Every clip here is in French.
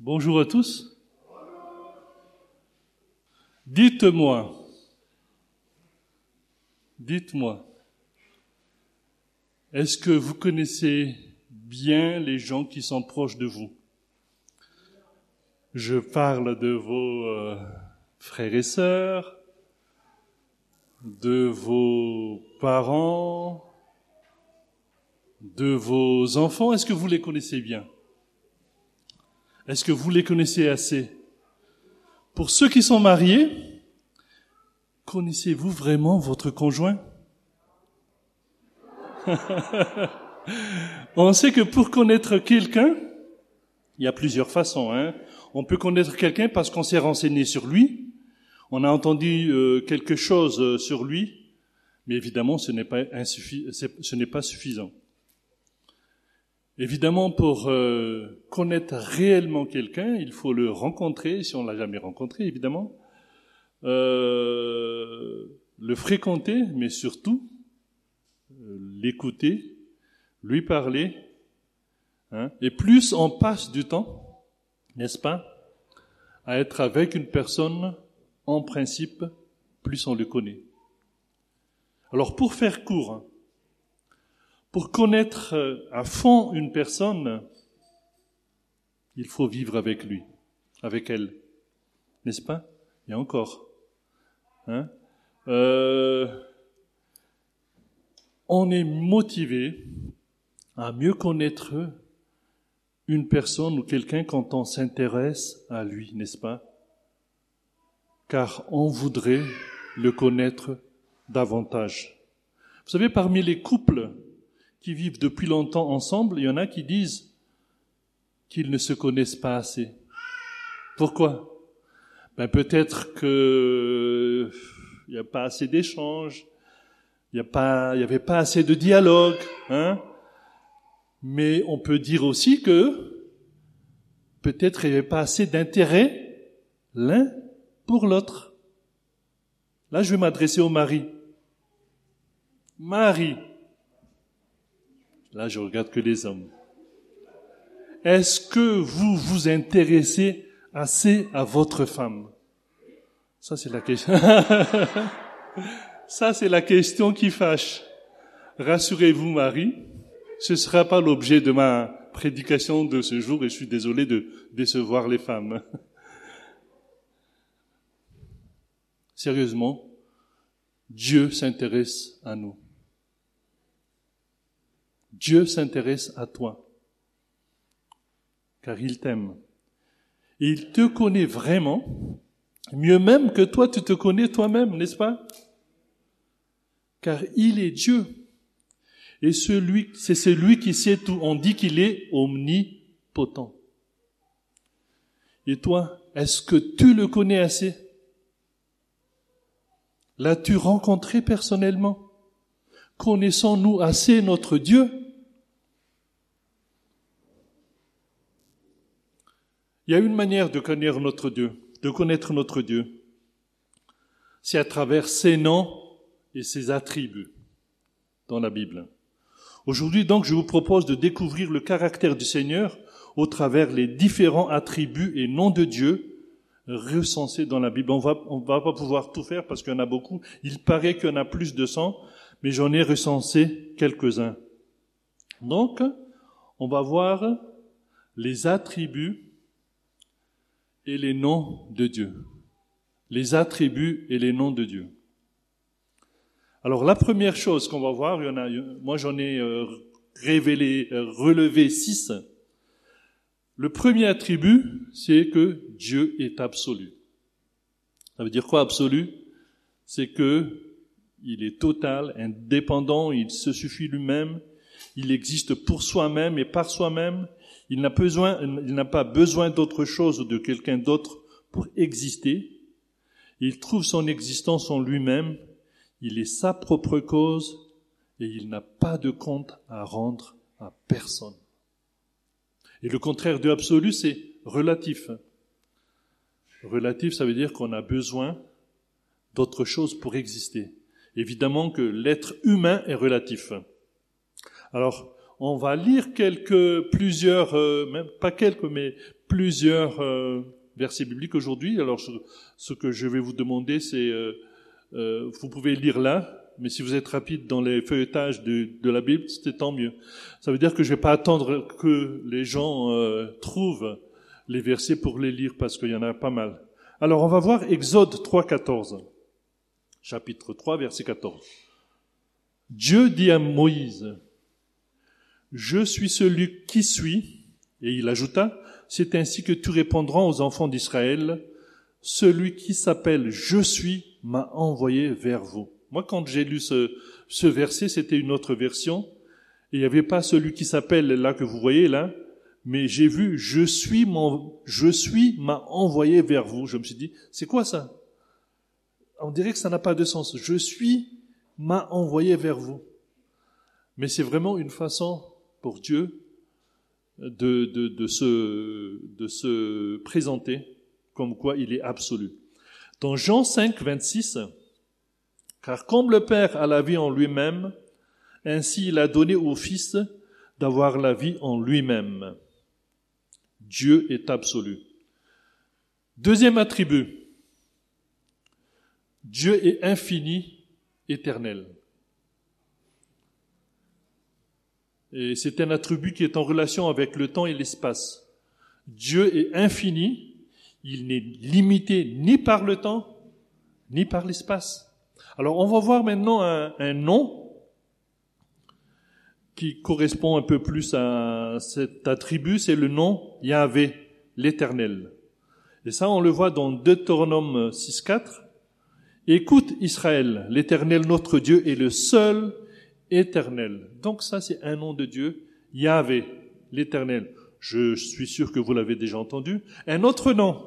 Bonjour à tous. Dites-moi, dites-moi, est-ce que vous connaissez bien les gens qui sont proches de vous? Je parle de vos euh, frères et sœurs, de vos parents, de vos enfants. Est-ce que vous les connaissez bien? Est-ce que vous les connaissez assez? Pour ceux qui sont mariés, connaissez-vous vraiment votre conjoint? On sait que pour connaître quelqu'un, il y a plusieurs façons. Hein. On peut connaître quelqu'un parce qu'on s'est renseigné sur lui, on a entendu euh, quelque chose euh, sur lui, mais évidemment, ce n'est pas, ce n'est pas suffisant. Évidemment, pour euh, connaître réellement quelqu'un, il faut le rencontrer, si on l'a jamais rencontré, évidemment, le fréquenter, mais surtout l'écouter, lui parler. Hein, et plus on passe du temps, n'est-ce pas, à être avec une personne en principe, plus on le connaît. Alors pour faire court, hein, pour connaître euh, à fond une personne, il faut vivre avec lui, avec elle, n'est-ce pas? Et encore. Hein? Euh, on est motivé à mieux connaître une personne ou quelqu'un quand on s'intéresse à lui, n'est-ce pas? Car on voudrait le connaître davantage. Vous savez, parmi les couples qui vivent depuis longtemps ensemble, il y en a qui disent qu'ils ne se connaissent pas assez. Pourquoi? Ben Peut-être qu'il n'y a pas assez d'échanges, il n'y avait pas assez de dialogue, hein mais on peut dire aussi que peut-être il n'y avait pas assez d'intérêt l'un pour l'autre. Là, je vais m'adresser au mari. Marie. Là, je regarde que les hommes. Est-ce que vous vous intéressez assez à votre femme? Ça, c'est la question. Ça, c'est la question qui fâche. Rassurez-vous, Marie, ce ne sera pas l'objet de ma prédication de ce jour et je suis désolé de décevoir les femmes. Sérieusement, Dieu s'intéresse à nous. Dieu s'intéresse à toi, car il t'aime. Il te connaît vraiment, mieux même que toi tu te connais toi-même, n'est-ce pas? Car il est Dieu. Et c'est celui qui sait tout. On dit qu'il est omnipotent. Et toi, est-ce que tu le connais assez? L'as-tu rencontré personnellement? Connaissons-nous assez notre Dieu? Il y a une manière de connaître notre Dieu, de connaître notre Dieu. C'est à travers ses noms et ses attributs dans la Bible. Aujourd'hui, donc, je vous propose de découvrir le caractère du Seigneur au travers les différents attributs et noms de Dieu recensés dans la Bible. On va, on va pas pouvoir tout faire parce qu'il y en a beaucoup. Il paraît qu'il y en a plus de 100, mais j'en ai recensé quelques-uns. Donc, on va voir les attributs et les noms de Dieu. Les attributs et les noms de Dieu. Alors la première chose qu'on va voir, il y en a, moi j'en ai euh, révélé, euh, relevé six. Le premier attribut, c'est que Dieu est absolu. Ça veut dire quoi absolu? C'est que il est total, indépendant, il se suffit lui-même, il existe pour soi-même et par soi-même. Il n'a besoin, il n'a pas besoin d'autre chose ou de quelqu'un d'autre pour exister. Il trouve son existence en lui-même. Il est sa propre cause et il n'a pas de compte à rendre à personne. Et le contraire de absolu, c'est relatif. Relatif, ça veut dire qu'on a besoin d'autre chose pour exister. Évidemment que l'être humain est relatif. Alors, on va lire quelques, plusieurs, euh, même pas quelques, mais plusieurs euh, versets bibliques aujourd'hui. Alors, ce, que je vais vous demander, c'est, euh, vous pouvez lire là, mais si vous êtes rapide dans les feuilletages de, de la Bible, c'est tant mieux. Ça veut dire que je vais pas attendre que les gens trouvent les versets pour les lire, parce qu'il y en a pas mal. Alors, on va voir Exode 3, 14. Chapitre 3, verset 14. Dieu dit à Moïse, je suis celui qui suis, et il ajouta, c'est ainsi que tu répondras aux enfants d'Israël, celui qui s'appelle Je suis m'a envoyé vers vous. Moi, quand j'ai lu ce, ce verset, c'était une autre version, et il n'y avait pas celui qui s'appelle là que vous voyez là, mais j'ai vu Je suis mon, Je suis m'a envoyé vers vous. Je me suis dit, c'est quoi ça? On dirait que ça n'a pas de sens. Je suis m'a envoyé vers vous. Mais c'est vraiment une façon pour Dieu de, se, se présenter comme quoi il est absolu. Dans Jean 5, 26, car comme le Père a la vie en lui-même, ainsi il a donné au Fils d'avoir la vie en lui-même. Dieu est absolu. Deuxième attribut. Dieu est infini, éternel. Et c'est un attribut qui est en relation avec le temps et l'espace. Dieu est infini, il n'est limité ni par le temps, ni par l'espace. Alors on va voir maintenant un, nom qui correspond un peu plus à cet attribut, c'est le nom Yahvé, l'Éternel. Et ça, on le voit dans Deutéronome 6.4. Écoute Israël, l'Éternel notre Dieu est le seul éternel. Donc ça, c'est un nom de Dieu, Yahvé, l'éternel. Je suis sûr que vous l'avez déjà entendu. Un autre nom,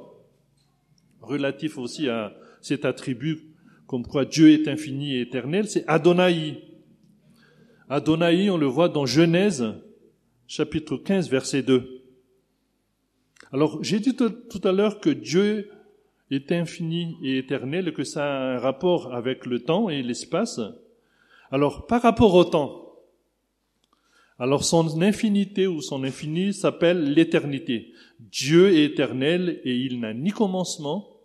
relatif aussi à cet attribut, comme quoi Dieu est infini et éternel, c'est Adonai. Adonai, on le voit dans Genèse, chapitre 15, verset 2. Alors, j'ai dit tout à l'heure que Dieu est infini et éternel, que ça a un rapport avec le temps et l'espace. Alors, par rapport au temps, alors son infinité ou son infini s'appelle l'éternité. Dieu est éternel et il n'a ni commencement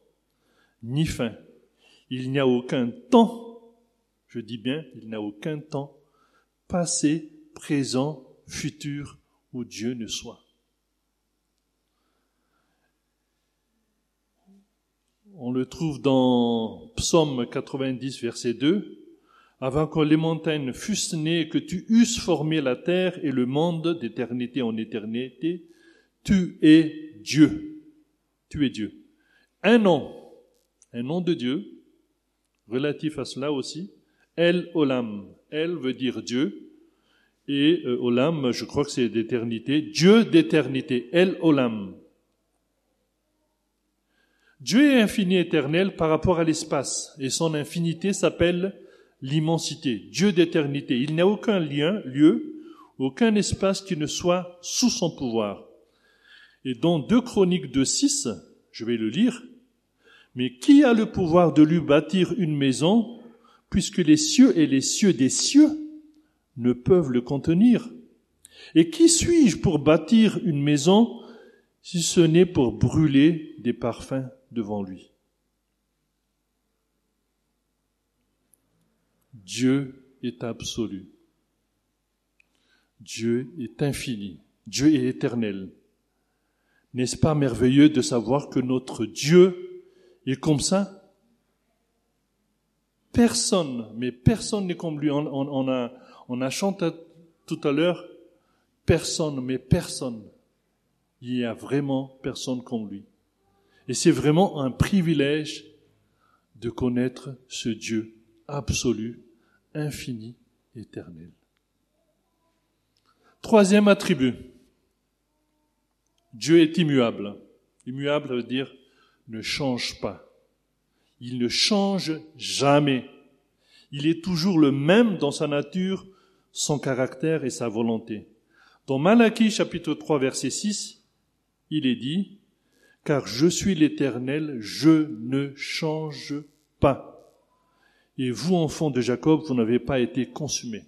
ni fin. Il n'y a aucun temps, je dis bien, il n'a aucun temps, passé, présent, futur, où Dieu ne soit. On le trouve dans Psaume 90, verset 2 avant que les montagnes fussent nées, que tu eusses formé la terre et le monde d'éternité en éternité, tu es Dieu. Tu es Dieu. Un nom, un nom de Dieu, relatif à cela aussi, El Olam. El veut dire Dieu, et euh, Olam, je crois que c'est d'éternité, Dieu d'éternité, El Olam. Dieu est infini éternel par rapport à l'espace, et son infinité s'appelle l'immensité, Dieu d'éternité. Il n'y a aucun lien, lieu, aucun espace qui ne soit sous son pouvoir. Et dans 2 Chroniques de 6, je vais le lire, mais qui a le pouvoir de lui bâtir une maison, puisque les cieux et les cieux des cieux ne peuvent le contenir? Et qui suis-je pour bâtir une maison, si ce n'est pour brûler des parfums devant lui? Dieu est absolu. Dieu est infini. Dieu est éternel. N'est-ce pas merveilleux de savoir que notre Dieu est comme ça? Personne, mais personne n'est comme lui. On, a, a chanté tout à l'heure, personne, mais personne. Il y a vraiment personne comme lui. Et c'est vraiment un privilège de connaître ce Dieu absolu infini, éternel. Troisième attribut. Dieu est immuable. Immuable veut dire ne change pas. Il ne change jamais. Il est toujours le même dans sa nature, son caractère et sa volonté. Dans Malachie chapitre 3 verset 6, il est dit, car je suis l'Éternel, je ne change pas. Et vous, enfants de Jacob, vous n'avez pas été consumés.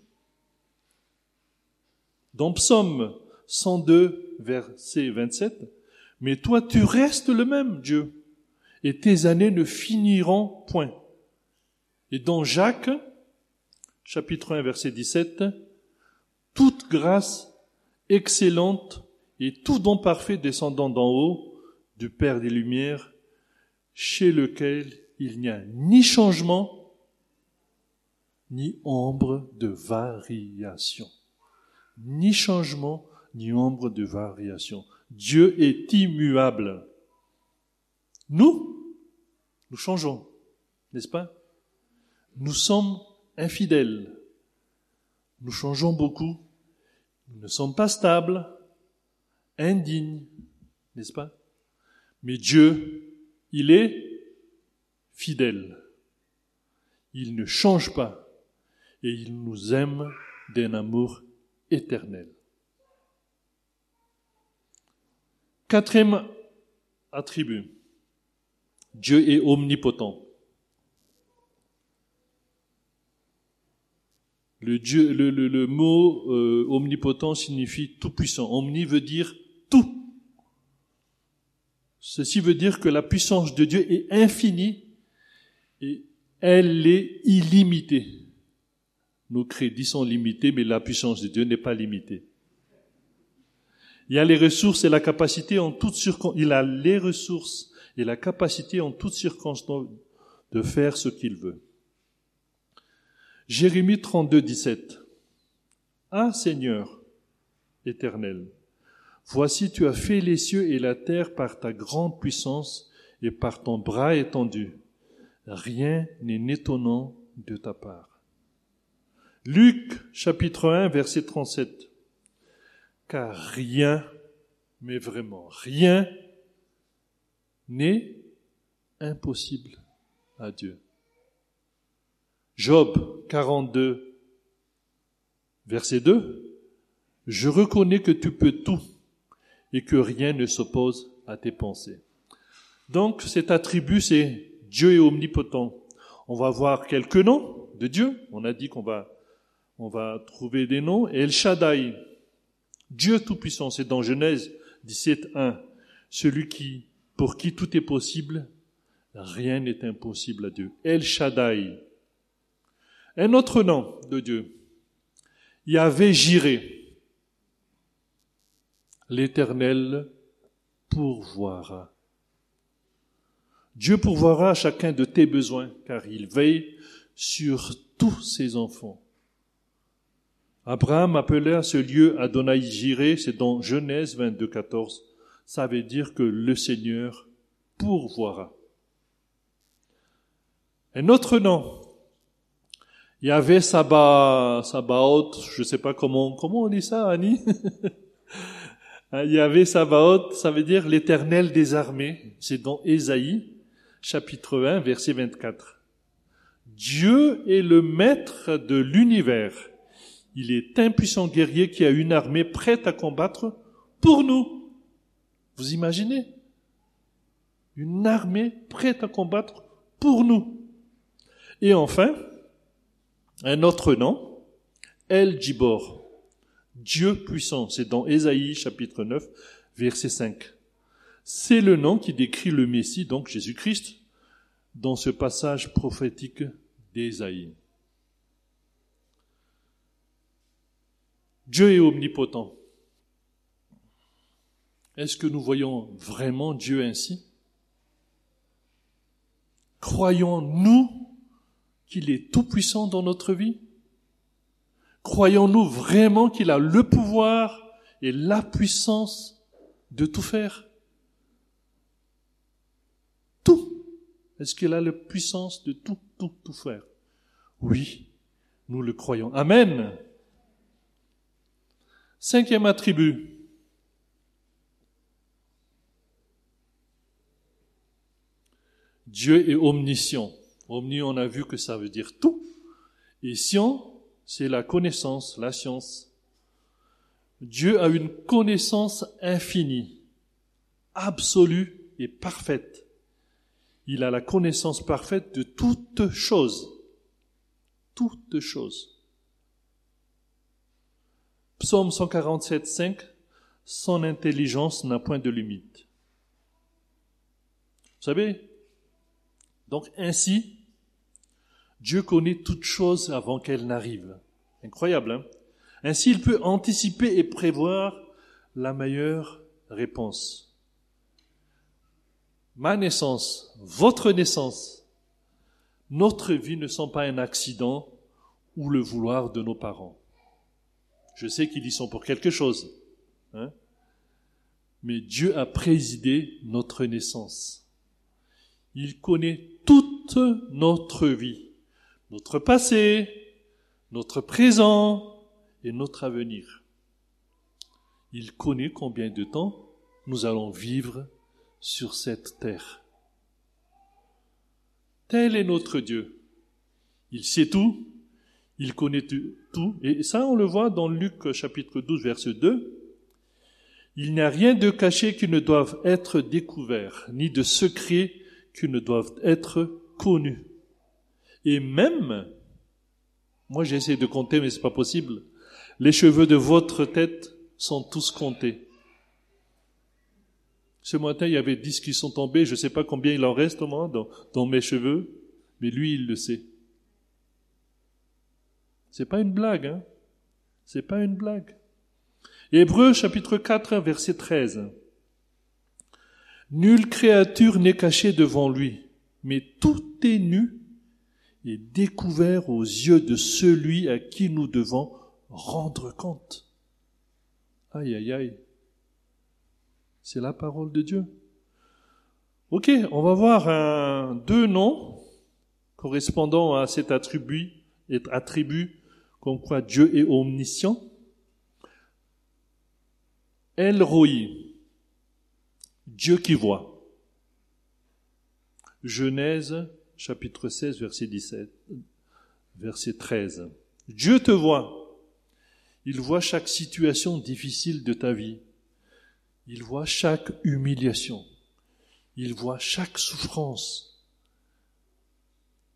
Dans Psaume 102, verset 27, Mais toi tu restes le même, Dieu, et tes années ne finiront point. Et dans Jacques, chapitre 1, verset 17, Toute grâce excellente et tout don parfait descendant d'en haut, du Père des Lumières, chez lequel il n'y a ni changement, ni ombre de variation. Ni changement, ni ombre de variation. Dieu est immuable. Nous, nous changeons, n'est-ce pas? Nous sommes infidèles. Nous changeons beaucoup. Nous ne sommes pas stables, indignes, n'est-ce pas? Mais Dieu, il est fidèle. Il ne change pas et il nous aime d'un amour éternel. Quatrième attribut. Dieu est omnipotent. Le, Dieu, le, le, mot euh, omnipotent signifie tout puissant. Omni veut dire tout. Ceci veut dire que la puissance de Dieu est infinie et elle est illimitée. Nos crédits sont limités, mais la puissance de Dieu n'est pas limitée. Il a les ressources et la capacité en toutes circonstances. Il a les ressources et la capacité en toutes circonstances de faire ce qu'il veut. Jérémie 32, 17. Ah Seigneur éternel, voici tu as fait les cieux et la terre par ta grande puissance et par ton bras étendu. Rien n'est étonnant de ta part. Luc chapitre 1 verset 37. Car rien, mais vraiment rien, n'est impossible à Dieu. Job 42, verset 2. Je reconnais que tu peux tout et que rien ne s'oppose à tes pensées. Donc cet attribut, c'est Dieu est omnipotent. On va voir quelques noms de Dieu. On a dit qu'on va, on va trouver des noms. El Shaddai, Dieu Tout-Puissant, c'est dans Genèse 17, 1. Celui qui, pour qui tout est possible, rien n'est impossible à Dieu. El Shaddai. Un autre nom de Dieu. Yahvé Jiré. L'éternel pourvoira. Dieu pourvoira chacun de tes besoins, car il veille sur tous ses enfants. Abraham appelait à ce lieu Adonai Jiré, c'est dans Genèse 22, 14. Ça veut dire que le Seigneur pourvoira. Un autre nom, il y avait Sabaoth, je ne sais pas comment, comment on dit ça, Annie? Il y avait Sabaoth, ça veut dire l'éternel des armées. C'est dans Ésaïe chapitre 1, verset 24. Dieu est le maître de l'univers. Il est un puissant guerrier qui a une armée prête à combattre pour nous. Vous imaginez? Une armée prête à combattre pour nous. Et enfin, un autre nom, El Jibor, Dieu puissant. C'est dans Ésaïe chapitre 9, verset 5. C'est le nom qui décrit le Messie, donc Jésus-Christ, dans ce passage prophétique d'Ésaïe. Dieu est omnipotent. Est-ce que nous voyons vraiment Dieu ainsi? Croyons-nous qu'il est tout-puissant dans notre vie? Croyons-nous vraiment qu'il a le pouvoir et la puissance de tout faire? Est-ce qu'il a la puissance de tout, tout, tout faire? Oui, nous le croyons. Amen. Cinquième attribut. Dieu est omniscient. Omni, on a vu que ça veut dire tout. Et science, c'est la connaissance, la science. Dieu a une connaissance infinie, absolue et parfaite il a la connaissance parfaite de toutes choses. Toutes choses. Psaume 147, 5, son intelligence n'a point de limite. Vous savez, donc ainsi, Dieu connaît toutes choses avant qu'elles n'arrivent. Incroyable, hein? Ainsi, il peut anticiper et prévoir la meilleure réponse. Ma naissance, votre naissance, notre vie ne sont pas un accident ou le vouloir de nos parents. Je sais qu'ils y sont pour quelque chose. Hein Mais Dieu a présidé notre naissance. Il connaît toute notre vie, notre passé, notre présent et notre avenir. Il connaît combien de temps nous allons vivre sur cette terre. Tel est notre Dieu. Il sait tout, il connaît tout, et ça on le voit dans Luc chapitre 12 verset 2. Il n'y a rien de caché qui ne doive être découvert, ni de secret qui ne doivent être connus. Et même, moi j'essaie de compter mais c'est pas possible, les cheveux de votre tête sont tous comptés. Ce matin, il y avait dix qui sont tombés. Je ne sais pas combien il en reste, moi, dans, dans mes cheveux. Mais lui, il le sait. C'est pas une blague, hein. C'est pas une blague. Hébreu, chapitre 4, verset 13. Nulle créature n'est cachée devant lui, mais tout est nu et découvert aux yeux de celui à qui nous devons rendre compte. Aïe, aïe, aïe. C'est la parole de Dieu. Ok, on va voir deux noms correspondant à cet attribut, attribut comme quoi Dieu est omniscient. El Roi, Dieu qui voit. Genèse chapitre 16 verset 17, verset 13. Dieu te voit. Il voit chaque situation difficile de ta vie. Il voit chaque humiliation. Il voit chaque souffrance.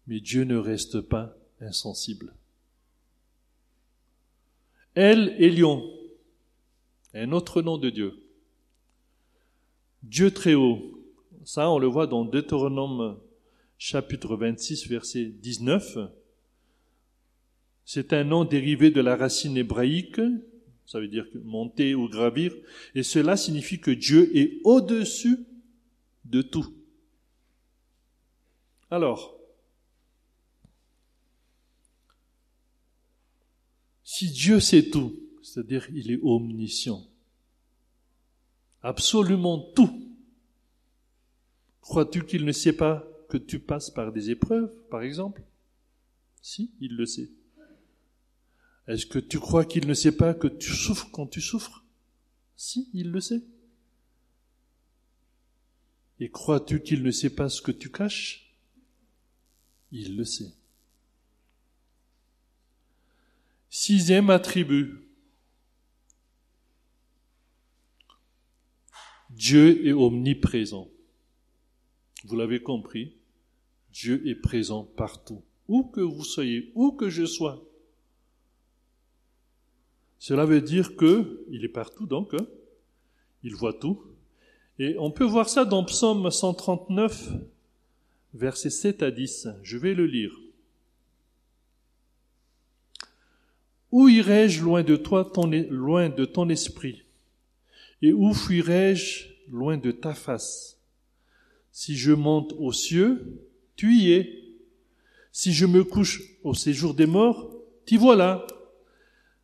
Mais Dieu ne reste pas insensible. Elle est lion, un autre nom de Dieu. Dieu très haut. Ça, on le voit dans Deutéronome chapitre 26, verset 19. C'est un nom dérivé de la racine hébraïque ça veut dire monter ou gravir, et cela signifie que Dieu est au-dessus de tout. Alors, si Dieu sait tout, c'est-à-dire il est omniscient, absolument tout, crois-tu qu'il ne sait pas que tu passes par des épreuves, par exemple? Si, il le sait. Est-ce que tu crois qu'il ne sait pas que tu souffres quand tu souffres? Si, il le sait. Et crois-tu qu'il ne sait pas ce que tu caches? Il le sait. Sixième attribut. Dieu est omniprésent. Vous l'avez compris, Dieu est présent partout. Où que vous soyez, où que je sois, cela veut dire que il est partout donc, hein. il voit tout. Et on peut voir ça dans Psaume 139, versets 7 à 10. Je vais le lire. Où irai-je loin de toi, loin de ton esprit? Et où fuirai-je loin de ta face? Si je monte aux cieux, tu y es. Si je me couche au séjour des morts, t'y voilà.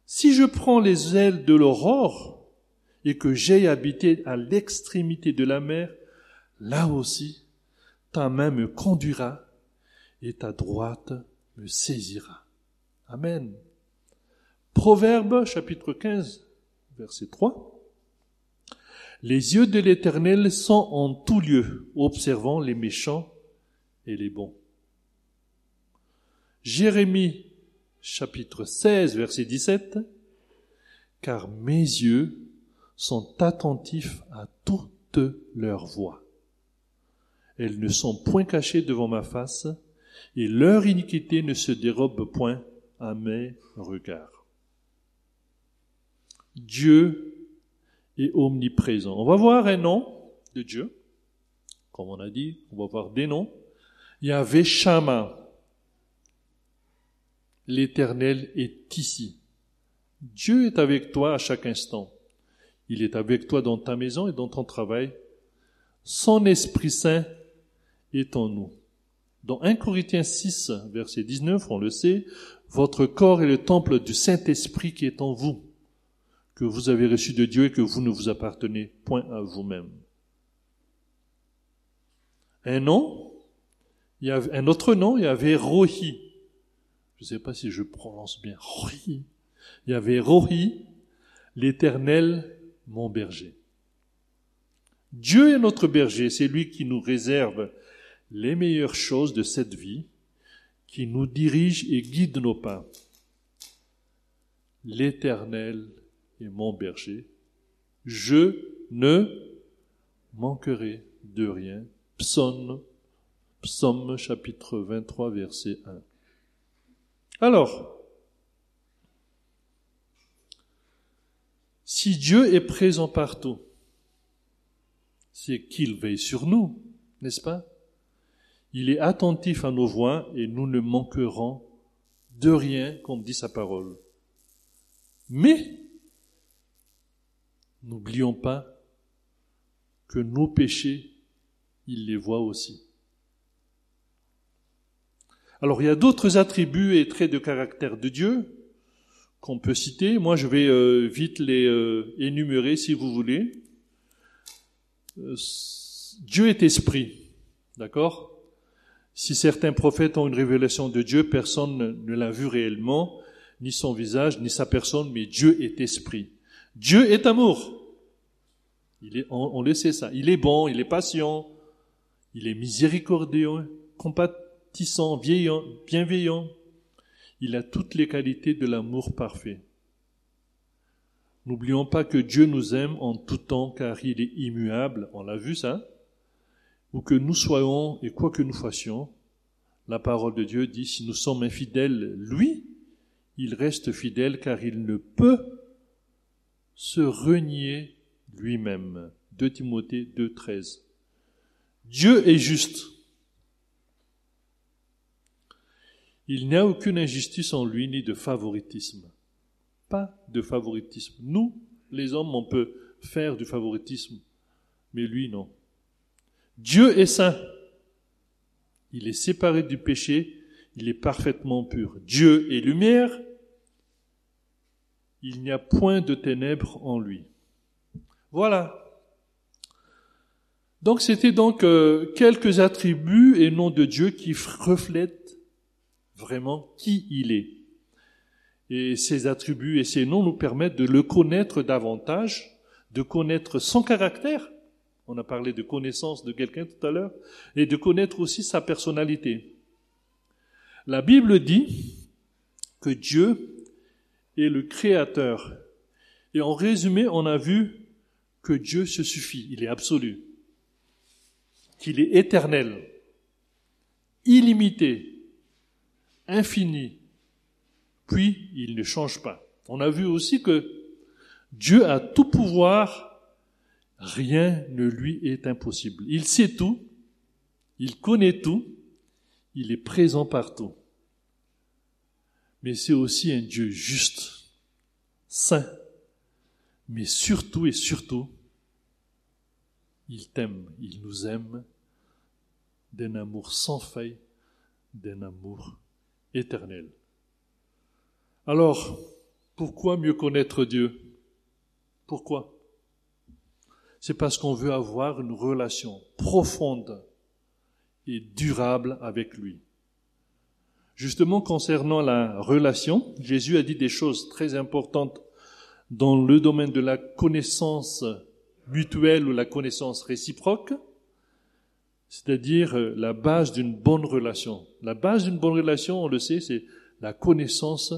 Si je prends les ailes de l'aurore et que j'aille habité à l'extrémité de la mer, là aussi, ta main me conduira et ta droite me saisira. Amen. Proverbe chapitre 15, verset 3. Les yeux de l'Éternel sont en tout lieu, observant les méchants et les bons. Jérémie chapitre 16, verset 17, Car mes yeux sont attentifs à toutes leurs voix. Elles ne sont point cachées devant ma face, et leur iniquité ne se dérobe point à mes regards. Dieu est omniprésent. On va voir un nom de Dieu, comme on a dit, on va voir des noms. Yahvé Shama. L'Éternel est ici. Dieu est avec toi à chaque instant. Il est avec toi dans ta maison et dans ton travail. Son Esprit Saint est en nous. Dans 1 Corinthiens 6, verset 19, on le sait, votre corps est le temple du Saint-Esprit qui est en vous, que vous avez reçu de Dieu et que vous ne vous appartenez point à vous-même. Un nom, il y avait un autre nom, il y avait Rohi. Je ne sais pas si je prononce bien. Rohi. Il y avait Rohi, l'éternel, mon berger. Dieu est notre berger, c'est lui qui nous réserve les meilleures choses de cette vie, qui nous dirige et guide nos pas. L'Éternel est mon berger. Je ne manquerai de rien. Psaume, Psaume chapitre 23, verset 1. Alors, si Dieu est présent partout, c'est qu'il veille sur nous, n'est-ce pas? Il est attentif à nos voix et nous ne manquerons de rien, comme dit sa parole. Mais, n'oublions pas que nos péchés, il les voit aussi. Alors il y a d'autres attributs et traits de caractère de Dieu qu'on peut citer. Moi, je vais euh, vite les euh, énumérer si vous voulez. Euh, Dieu est esprit, d'accord? Si certains prophètes ont une révélation de Dieu, personne ne l'a vu réellement, ni son visage, ni sa personne, mais Dieu est esprit. Dieu est amour. On, on le sait ça. Il est bon, il est patient, il est miséricordieux, compatissant, bienveillant. Il a toutes les qualités de l'amour parfait. N'oublions pas que Dieu nous aime en tout temps car il est immuable, on l'a vu ça, ou que nous soyons et quoi que nous fassions, la parole de Dieu dit si nous sommes infidèles, lui, il reste fidèle car il ne peut se renier lui-même. 2 Timothée 2.13. Dieu est juste. Il n'y a aucune injustice en lui ni de favoritisme. Pas de favoritisme. Nous, les hommes, on peut faire du favoritisme, mais lui, non. Dieu est saint. Il est séparé du péché, il est parfaitement pur. Dieu est lumière, il n'y a point de ténèbres en lui. Voilà. Donc c'était donc euh, quelques attributs et noms de Dieu qui reflètent vraiment qui il est. Et ces attributs et ces noms nous permettent de le connaître davantage, de connaître son caractère. On a parlé de connaissance de quelqu'un tout à l'heure, et de connaître aussi sa personnalité. La Bible dit que Dieu est le Créateur. Et en résumé, on a vu que Dieu se suffit, il est absolu, qu'il est éternel, illimité, infini, puis il ne change pas. On a vu aussi que Dieu a tout pouvoir, rien ne lui est impossible. Il sait tout, il connaît tout, il est présent partout. Mais c'est aussi un Dieu juste, saint, mais surtout et surtout, il t'aime, il nous aime d'un amour sans faille, d'un amour éternel. Alors, pourquoi mieux connaître Dieu? Pourquoi? C'est parce qu'on veut avoir une relation profonde et durable avec lui. Justement, concernant la relation, Jésus a dit des choses très importantes dans le domaine de la connaissance mutuelle ou la connaissance réciproque, c'est-à-dire euh, la base d'une bonne relation. La base d'une bonne relation, on le sait, c'est la connaissance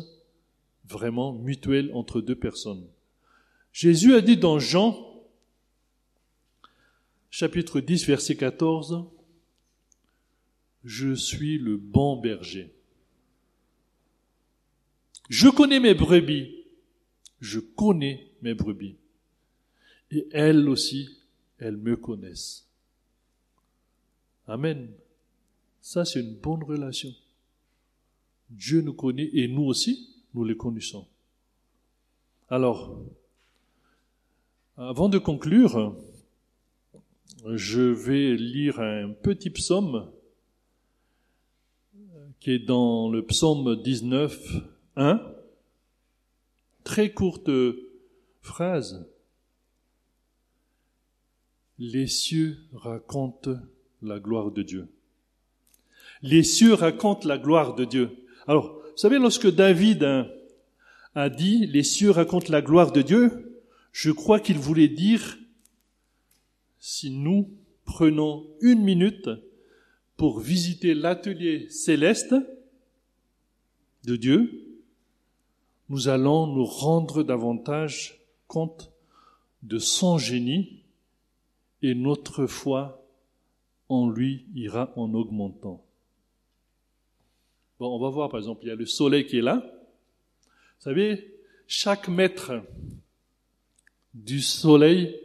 vraiment mutuelle entre deux personnes. Jésus a dit dans Jean, chapitre 10, verset 14, Je suis le bon berger. Je connais mes brebis Je connais mes brebis. Et elles aussi, elles me connaissent. Amen. Ça, c'est une bonne relation. Dieu nous connaît et nous aussi, nous les connaissons. Alors, avant de conclure, je vais lire un petit psaume qui est dans le psaume 19, 1. Très courte phrase. Les cieux racontent la gloire de Dieu. Les cieux racontent la gloire de Dieu. Alors, vous savez, lorsque David a dit les cieux racontent la gloire de Dieu, je crois qu'il voulait dire si nous prenons une minute pour visiter l'atelier céleste de Dieu, nous allons nous rendre davantage compte de son génie et notre foi en lui ira en augmentant. Bon, on va voir par exemple, il y a le soleil qui est là. Vous savez, chaque mètre du soleil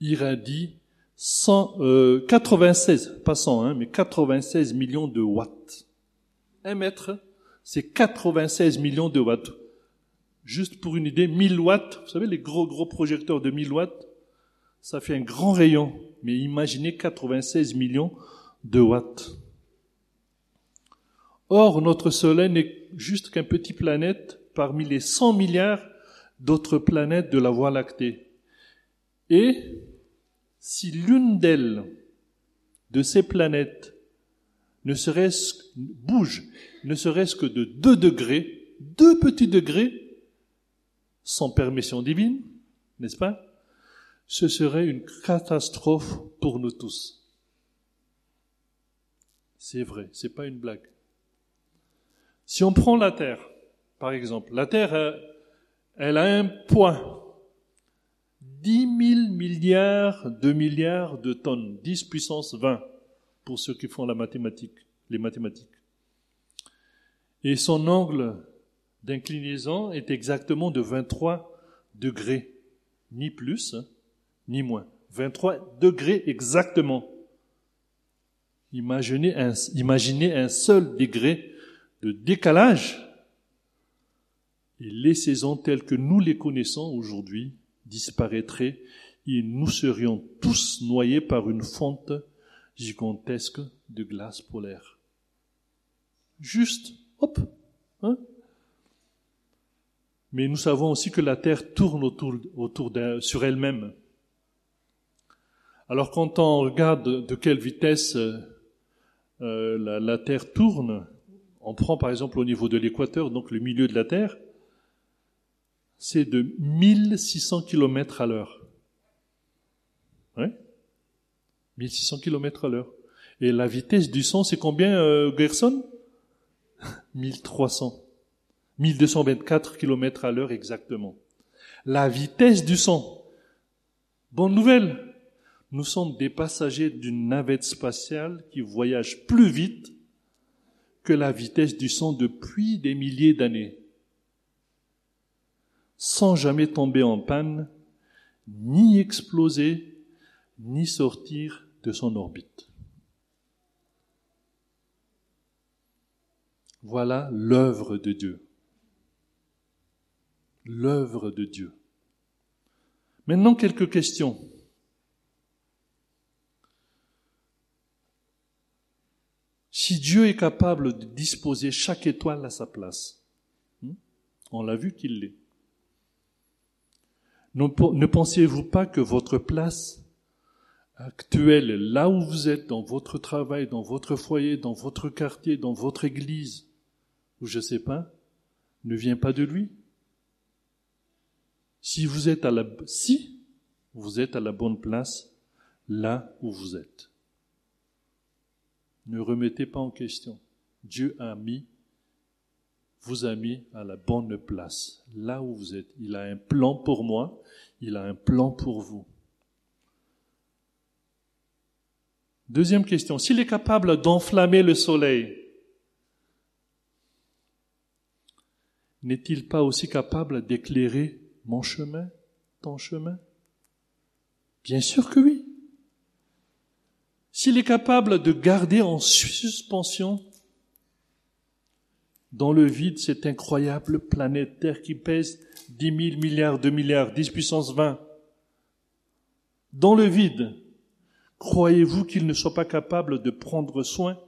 irradie 100, 96, euh, pas 100, hein, mais 96 millions de watts. Un mètre, c'est 96 millions de watts. Juste pour une idée, 1000 watts, vous savez, les gros gros projecteurs de 1000 watts, ça fait un grand rayon. Mais imaginez 96 millions de watts. Or, notre Soleil n'est juste qu'un petit planète parmi les 100 milliards d'autres planètes de la Voie lactée. Et si l'une d'elles, de ces planètes, ne serait-ce, bouge, ne serait-ce que de deux degrés, deux petits degrés, sans permission divine, n'est-ce pas? Ce serait une catastrophe pour nous tous. C'est vrai, c'est pas une blague. Si on prend la Terre, par exemple, la Terre, euh, elle a un poids. 10 000 milliards de milliards de tonnes, 10 puissance 20 pour ceux qui font la mathématique, les mathématiques. Et son angle d'inclinaison est exactement de 23 degrés, ni plus, hein, ni moins. 23 degrés exactement. Imaginez un, seul degré de décalage et les saisons telles que nous les connaissons aujourd'hui disparaîtraient et nous serions tous noyés par une fonte gigantesque de glace polaire. Juste, hop, hein? Mais nous savons aussi que la Terre tourne autour, autour sur elle-même. Alors quand on regarde de quelle vitesse euh, la, la Terre tourne, on prend par exemple au niveau de l'équateur, donc le milieu de la Terre, c'est de 1600 km à l'heure. Oui 1600 km à l'heure. Et la vitesse du son, c'est combien, euh, Gerson? 1300. 1224 km à l'heure exactement. La vitesse du son. Bonne nouvelle. Nous sommes des passagers d'une navette spatiale qui voyage plus vite que la vitesse du son depuis des milliers d'années, sans jamais tomber en panne, ni exploser, ni sortir de son orbite. Voilà l'œuvre de Dieu. L'œuvre de Dieu. Maintenant, quelques questions. Si Dieu est capable de disposer chaque étoile à sa place, hmm, on l'a vu qu'il l'est. Ne pensez-vous pas que votre place actuelle, là où vous êtes, dans votre travail, dans votre foyer, dans votre quartier, dans votre église, ou je ne sais pas, ne vient pas de lui? Si vous êtes à la, si vous êtes à la bonne place, là où vous êtes. Ne remettez pas en question. Dieu a mis, vous a mis à la bonne place, là où vous êtes. Il a un plan pour moi, il a un plan pour vous. Deuxième question, s'il est capable d'enflammer le soleil, n'est-il pas aussi capable d'éclairer mon chemin, ton chemin? Bien sûr que oui. S'il est capable de garder en suspension dans le vide cette incroyable planète Terre qui pèse 10 000 milliards de milliards, 10 puissance 20, dans le vide, croyez-vous qu'il ne soit pas capable de prendre soin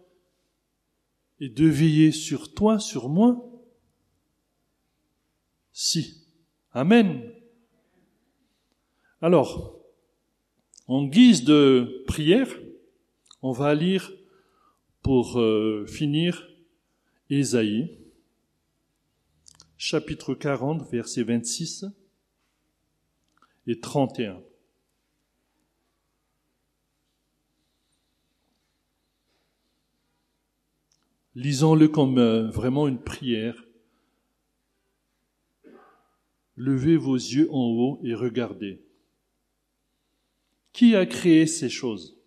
et de veiller sur toi, sur moi? Si. Amen. Alors, en guise de prière, on va lire pour euh, finir Ésaïe, chapitre 40, versets 26 et 31. Lisons-le comme euh, vraiment une prière. Levez vos yeux en haut et regardez. Qui a créé ces choses?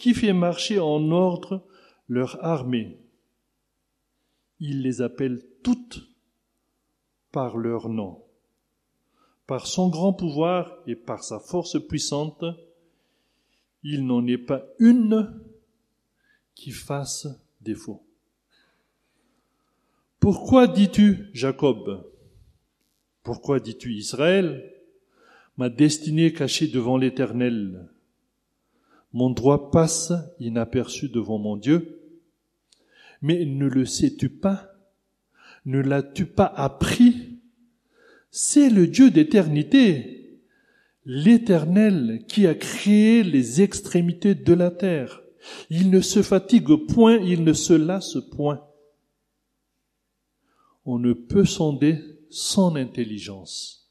Qui fait marcher en ordre leur armée Il les appelle toutes par leur nom. Par son grand pouvoir et par sa force puissante, il n'en est pas une qui fasse défaut. Pourquoi dis-tu Jacob? Pourquoi dis-tu Israël? Ma destinée cachée devant l'Éternel. Mon droit passe inaperçu devant mon Dieu. Mais ne le sais-tu pas? Ne l'as-tu pas appris? C'est le Dieu d'éternité, l'Éternel qui a créé les extrémités de la terre. Il ne se fatigue point, il ne se lasse point. On ne peut sonder son intelligence.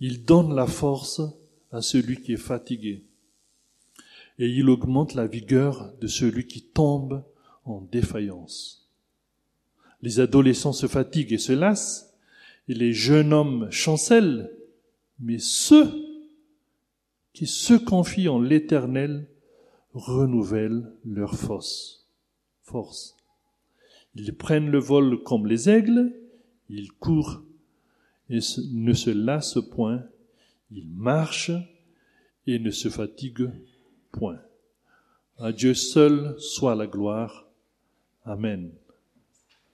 Il donne la force à celui qui est fatigué et il augmente la vigueur de celui qui tombe en défaillance. Les adolescents se fatiguent et se lassent, et les jeunes hommes chancellent, mais ceux qui se confient en l'Éternel renouvellent leur force. force. Ils prennent le vol comme les aigles, ils courent et ne se lassent point, ils marchent et ne se fatiguent point. À Dieu seul soit la gloire. Amen.